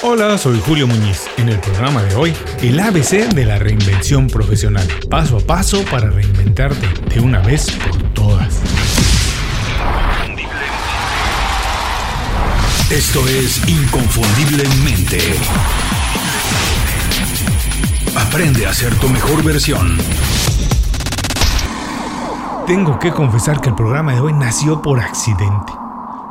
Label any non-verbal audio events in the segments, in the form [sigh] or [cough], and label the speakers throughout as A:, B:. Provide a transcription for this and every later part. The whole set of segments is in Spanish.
A: Hola, soy Julio Muñiz. En el programa de hoy, el ABC de la reinvención profesional. Paso a paso para reinventarte de una vez por todas.
B: Esto es Inconfundiblemente. Aprende a ser tu mejor versión.
A: Tengo que confesar que el programa de hoy nació por accidente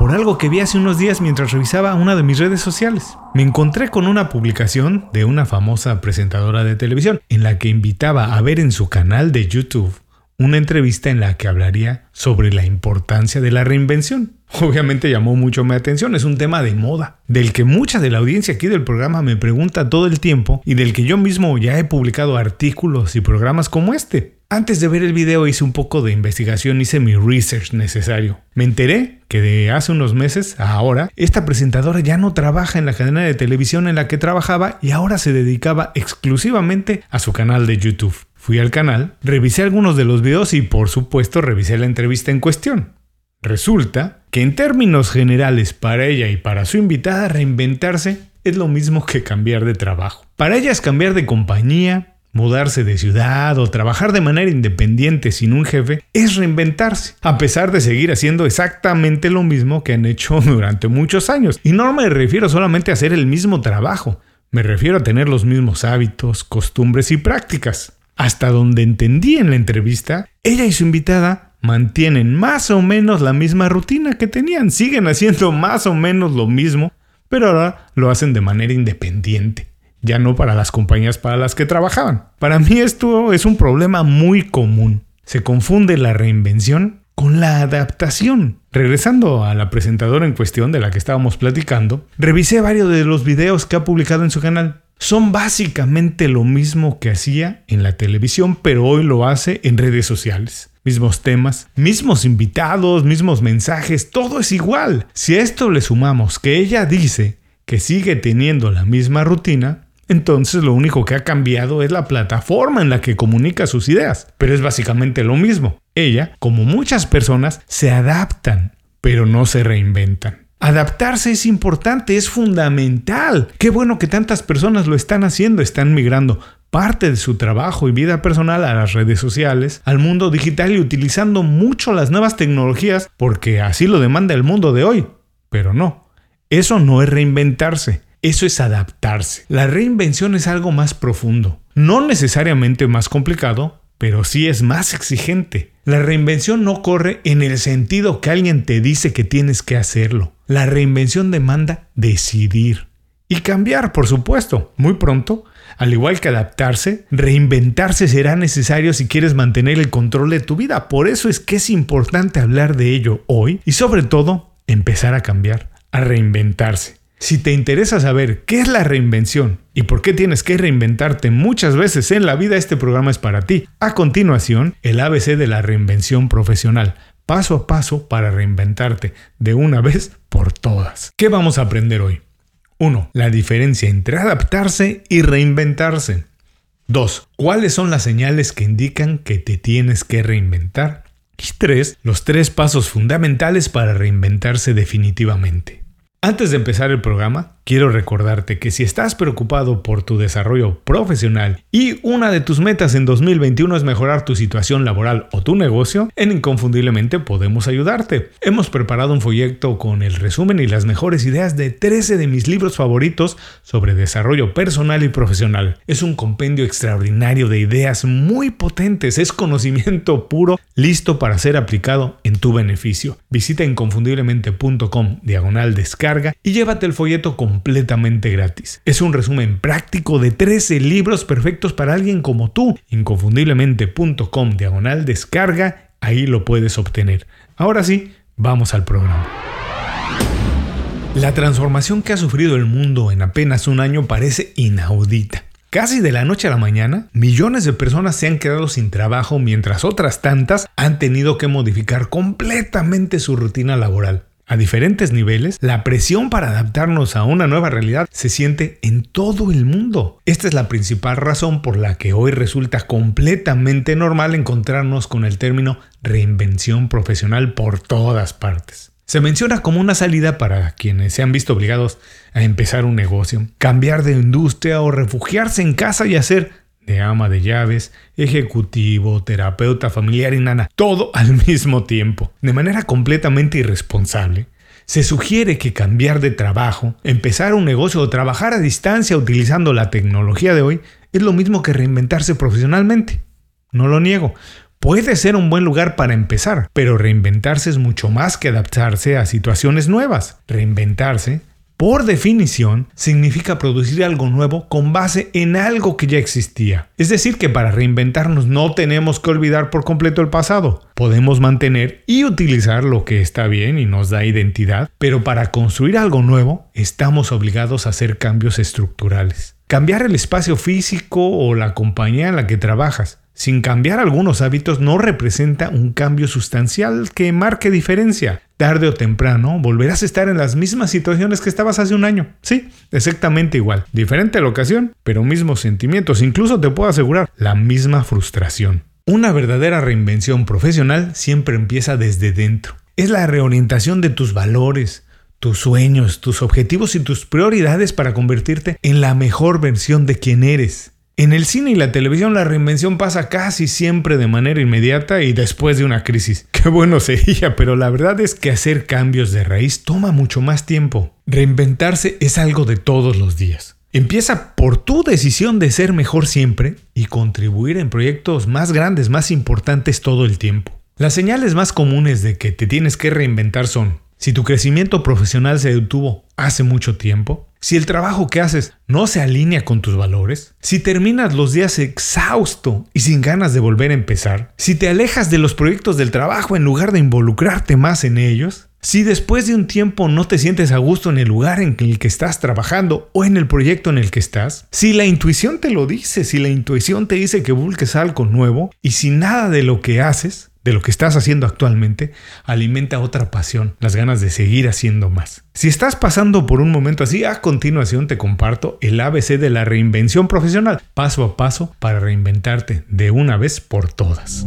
A: por algo que vi hace unos días mientras revisaba una de mis redes sociales. Me encontré con una publicación de una famosa presentadora de televisión en la que invitaba a ver en su canal de YouTube una entrevista en la que hablaría sobre la importancia de la reinvención. [laughs] Obviamente llamó mucho mi atención, es un tema de moda, del que mucha de la audiencia aquí del programa me pregunta todo el tiempo y del que yo mismo ya he publicado artículos y programas como este. Antes de ver el video hice un poco de investigación, hice mi research necesario. Me enteré que de hace unos meses a ahora, esta presentadora ya no trabaja en la cadena de televisión en la que trabajaba y ahora se dedicaba exclusivamente a su canal de YouTube. Fui al canal, revisé algunos de los videos y por supuesto revisé la entrevista en cuestión. Resulta que en términos generales para ella y para su invitada reinventarse es lo mismo que cambiar de trabajo. Para ella es cambiar de compañía, Mudarse de ciudad o trabajar de manera independiente sin un jefe es reinventarse, a pesar de seguir haciendo exactamente lo mismo que han hecho [laughs] durante muchos años. Y no me refiero solamente a hacer el mismo trabajo, me refiero a tener los mismos hábitos, costumbres y prácticas. Hasta donde entendí en la entrevista, ella y su invitada mantienen más o menos la misma rutina que tenían, siguen haciendo [laughs] más o menos lo mismo, pero ahora lo hacen de manera independiente ya no para las compañías para las que trabajaban. Para mí esto es un problema muy común. Se confunde la reinvención con la adaptación. Regresando a la presentadora en cuestión de la que estábamos platicando, revisé varios de los videos que ha publicado en su canal. Son básicamente lo mismo que hacía en la televisión, pero hoy lo hace en redes sociales. Mismos temas, mismos invitados, mismos mensajes, todo es igual. Si a esto le sumamos que ella dice que sigue teniendo la misma rutina, entonces lo único que ha cambiado es la plataforma en la que comunica sus ideas, pero es básicamente lo mismo. Ella, como muchas personas, se adaptan, pero no se reinventan. Adaptarse es importante, es fundamental. Qué bueno que tantas personas lo están haciendo, están migrando parte de su trabajo y vida personal a las redes sociales, al mundo digital y utilizando mucho las nuevas tecnologías porque así lo demanda el mundo de hoy. Pero no, eso no es reinventarse. Eso es adaptarse. La reinvención es algo más profundo. No necesariamente más complicado, pero sí es más exigente. La reinvención no corre en el sentido que alguien te dice que tienes que hacerlo. La reinvención demanda decidir. Y cambiar, por supuesto. Muy pronto, al igual que adaptarse, reinventarse será necesario si quieres mantener el control de tu vida. Por eso es que es importante hablar de ello hoy y sobre todo empezar a cambiar, a reinventarse. Si te interesa saber qué es la reinvención y por qué tienes que reinventarte muchas veces en la vida, este programa es para ti. A continuación, el ABC de la reinvención profesional, paso a paso para reinventarte de una vez por todas. ¿Qué vamos a aprender hoy? 1. La diferencia entre adaptarse y reinventarse. 2. ¿Cuáles son las señales que indican que te tienes que reinventar? Y 3. Los tres pasos fundamentales para reinventarse definitivamente. Antes de empezar el programa, quiero recordarte que si estás preocupado por tu desarrollo profesional y una de tus metas en 2021 es mejorar tu situación laboral o tu negocio, en Inconfundiblemente podemos ayudarte. Hemos preparado un folleto con el resumen y las mejores ideas de 13 de mis libros favoritos sobre desarrollo personal y profesional. Es un compendio extraordinario de ideas muy potentes, es conocimiento puro, listo para ser aplicado en tu beneficio. Visita inconfundiblemente.com diagonal descarga y llévate el folleto completamente gratis. Es un resumen práctico de 13 libros perfectos para alguien como tú. Inconfundiblemente.com diagonal descarga, ahí lo puedes obtener. Ahora sí, vamos al programa. La transformación que ha sufrido el mundo en apenas un año parece inaudita. Casi de la noche a la mañana, millones de personas se han quedado sin trabajo mientras otras tantas han tenido que modificar completamente su rutina laboral. A diferentes niveles, la presión para adaptarnos a una nueva realidad se siente en todo el mundo. Esta es la principal razón por la que hoy resulta completamente normal encontrarnos con el término reinvención profesional por todas partes. Se menciona como una salida para quienes se han visto obligados a empezar un negocio, cambiar de industria o refugiarse en casa y hacer de ama de llaves, ejecutivo, terapeuta familiar y nana, todo [laughs] al mismo tiempo, de manera completamente irresponsable. Se sugiere que cambiar de trabajo, empezar un negocio o trabajar a distancia utilizando la tecnología de hoy es lo mismo que reinventarse profesionalmente. No lo niego, Puede ser un buen lugar para empezar, pero reinventarse es mucho más que adaptarse a situaciones nuevas. Reinventarse, por definición, significa producir algo nuevo con base en algo que ya existía. Es decir, que para reinventarnos no tenemos que olvidar por completo el pasado. Podemos mantener y utilizar lo que está bien y nos da identidad, pero para construir algo nuevo estamos obligados a hacer cambios estructurales. Cambiar el espacio físico o la compañía en la que trabajas sin cambiar algunos hábitos no representa un cambio sustancial que marque diferencia. Tarde o temprano volverás a estar en las mismas situaciones que estabas hace un año. Sí, exactamente igual. Diferente locación, pero mismos sentimientos. Incluso te puedo asegurar, la misma frustración. Una verdadera reinvención profesional siempre empieza desde dentro. Es la reorientación de tus valores, tus sueños, tus objetivos y tus prioridades para convertirte en la mejor versión de quien eres. En el cine y la televisión la reinvención pasa casi siempre de manera inmediata y después de una crisis. [laughs] Qué bueno sería, pero la verdad es que hacer cambios de raíz toma mucho más tiempo. Reinventarse es algo de todos los días. Empieza por tu decisión de ser mejor siempre y contribuir en proyectos más grandes, más importantes todo el tiempo. Las señales más comunes de que te tienes que reinventar son si tu crecimiento profesional se detuvo hace mucho tiempo, si el trabajo que haces no se alinea con tus valores, si terminas los días exhausto y sin ganas de volver a empezar, si te alejas de los proyectos del trabajo en lugar de involucrarte más en ellos, si después de un tiempo no te sientes a gusto en el lugar en el que estás trabajando o en el proyecto en el que estás, si la intuición te lo dice, si la intuición te dice que busques algo nuevo y si nada de lo que haces de lo que estás haciendo actualmente alimenta otra pasión, las ganas de seguir haciendo más. Si estás pasando por un momento así, a continuación te comparto el ABC de la reinvención profesional, paso a paso para reinventarte de una vez por todas.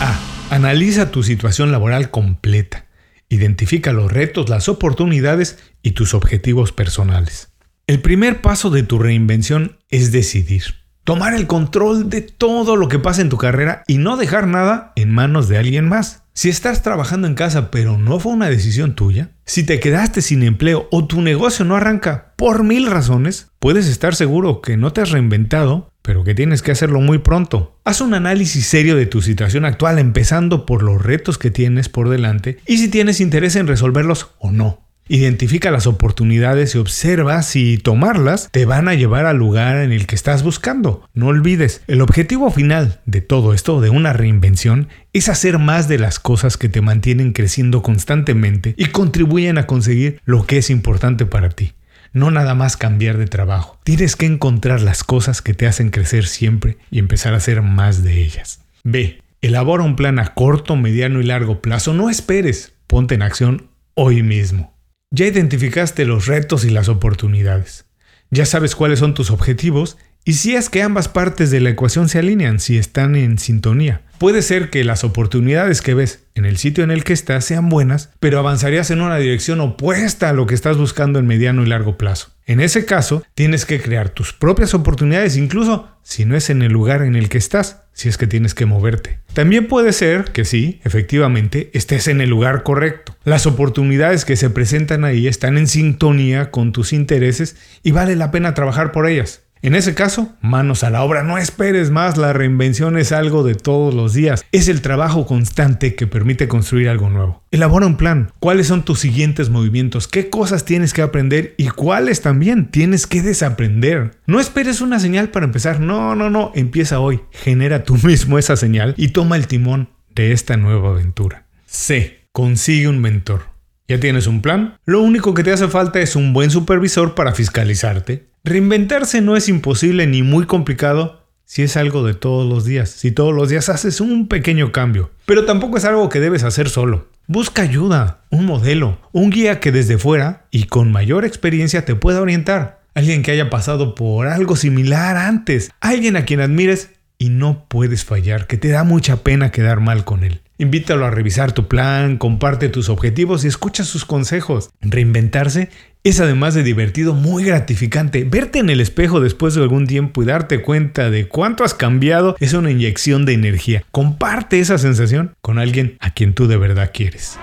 A: A. Analiza tu situación laboral completa. Identifica los retos, las oportunidades y tus objetivos personales. El primer paso de tu reinvención es decidir. Tomar el control de todo lo que pasa en tu carrera y no dejar nada en manos de alguien más. Si estás trabajando en casa pero no fue una decisión tuya, si te quedaste sin empleo o tu negocio no arranca por mil razones, puedes estar seguro que no te has reinventado, pero que tienes que hacerlo muy pronto. Haz un análisis serio de tu situación actual empezando por los retos que tienes por delante y si tienes interés en resolverlos o no. Identifica las oportunidades y observa si tomarlas te van a llevar al lugar en el que estás buscando. No olvides, el objetivo final de todo esto, de una reinvención, es hacer más de las cosas que te mantienen creciendo constantemente y contribuyen a conseguir lo que es importante para ti. No nada más cambiar de trabajo. Tienes que encontrar las cosas que te hacen crecer siempre y empezar a hacer más de ellas. B. Elabora un plan a corto, mediano y largo plazo. No esperes. Ponte en acción hoy mismo. Ya identificaste los retos y las oportunidades. Ya sabes cuáles son tus objetivos y si es que ambas partes de la ecuación se alinean, si están en sintonía. Puede ser que las oportunidades que ves en el sitio en el que estás sean buenas, pero avanzarías en una dirección opuesta a lo que estás buscando en mediano y largo plazo. En ese caso, tienes que crear tus propias oportunidades, incluso si no es en el lugar en el que estás, si es que tienes que moverte. También puede ser que sí, efectivamente, estés en el lugar correcto. Las oportunidades que se presentan ahí están en sintonía con tus intereses y vale la pena trabajar por ellas. En ese caso, manos a la obra, no esperes más, la reinvención es algo de todos los días, es el trabajo constante que permite construir algo nuevo. Elabora un plan, cuáles son tus siguientes movimientos, qué cosas tienes que aprender y cuáles también tienes que desaprender. No esperes una señal para empezar, no, no, no, empieza hoy, genera tú mismo esa señal y toma el timón de esta nueva aventura. C. Consigue un mentor. ¿Ya tienes un plan? Lo único que te hace falta es un buen supervisor para fiscalizarte, Reinventarse no es imposible ni muy complicado si es algo de todos los días, si todos los días haces un pequeño cambio. Pero tampoco es algo que debes hacer solo. Busca ayuda, un modelo, un guía que desde fuera y con mayor experiencia te pueda orientar. Alguien que haya pasado por algo similar antes, alguien a quien admires y no puedes fallar, que te da mucha pena quedar mal con él. Invítalo a revisar tu plan, comparte tus objetivos y escucha sus consejos. Reinventarse es además de divertido muy gratificante. Verte en el espejo después de algún tiempo y darte cuenta de cuánto has cambiado es una inyección de energía. Comparte esa sensación con alguien a quien tú de verdad quieres.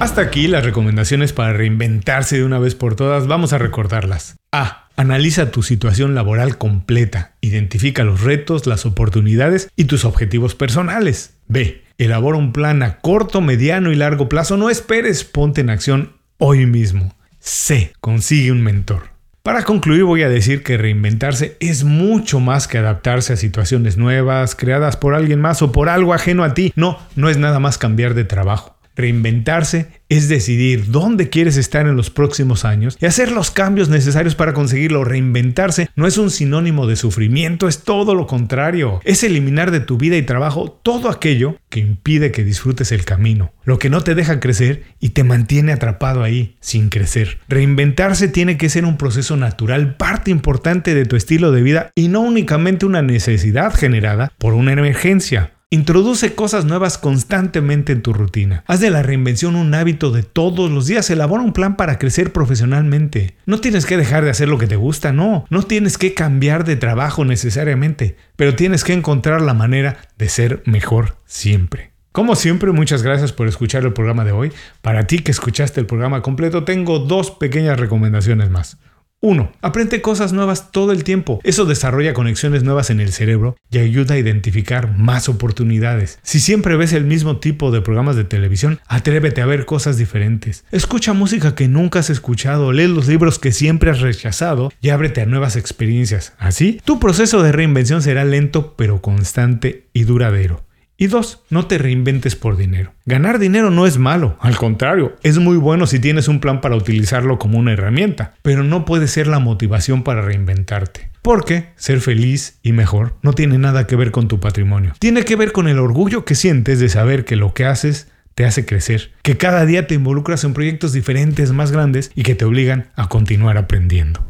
A: Hasta aquí las recomendaciones para reinventarse de una vez por todas. Vamos a recordarlas. A. Analiza tu situación laboral completa. Identifica los retos, las oportunidades y tus objetivos personales. B. Elabora un plan a corto, mediano y largo plazo. No esperes, ponte en acción hoy mismo. C. Consigue un mentor. Para concluir voy a decir que reinventarse es mucho más que adaptarse a situaciones nuevas, creadas por alguien más o por algo ajeno a ti. No, no es nada más cambiar de trabajo. Reinventarse es decidir dónde quieres estar en los próximos años y hacer los cambios necesarios para conseguirlo. Reinventarse no es un sinónimo de sufrimiento, es todo lo contrario. Es eliminar de tu vida y trabajo todo aquello que impide que disfrutes el camino, lo que no te deja crecer y te mantiene atrapado ahí, sin crecer. Reinventarse tiene que ser un proceso natural, parte importante de tu estilo de vida y no únicamente una necesidad generada por una emergencia. Introduce cosas nuevas constantemente en tu rutina. Haz de la reinvención un hábito de todos los días. Elabora un plan para crecer profesionalmente. No tienes que dejar de hacer lo que te gusta, no. No tienes que cambiar de trabajo necesariamente, pero tienes que encontrar la manera de ser mejor siempre. Como siempre, muchas gracias por escuchar el programa de hoy. Para ti que escuchaste el programa completo, tengo dos pequeñas recomendaciones más. 1. Aprende cosas nuevas todo el tiempo. Eso desarrolla conexiones nuevas en el cerebro y ayuda a identificar más oportunidades. Si siempre ves el mismo tipo de programas de televisión, atrévete a ver cosas diferentes. Escucha música que nunca has escuchado, lee los libros que siempre has rechazado y ábrete a nuevas experiencias. Así, tu proceso de reinvención será lento pero constante y duradero. Y dos, no te reinventes por dinero. Ganar dinero no es malo, al contrario, es muy bueno si tienes un plan para utilizarlo como una herramienta, pero no puede ser la motivación para reinventarte. Porque ser feliz y mejor no tiene nada que ver con tu patrimonio. Tiene que ver con el orgullo que sientes de saber que lo que haces te hace crecer, que cada día te involucras en proyectos diferentes más grandes y que te obligan a continuar aprendiendo.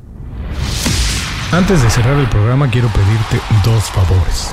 A: Antes de cerrar el programa quiero pedirte dos favores.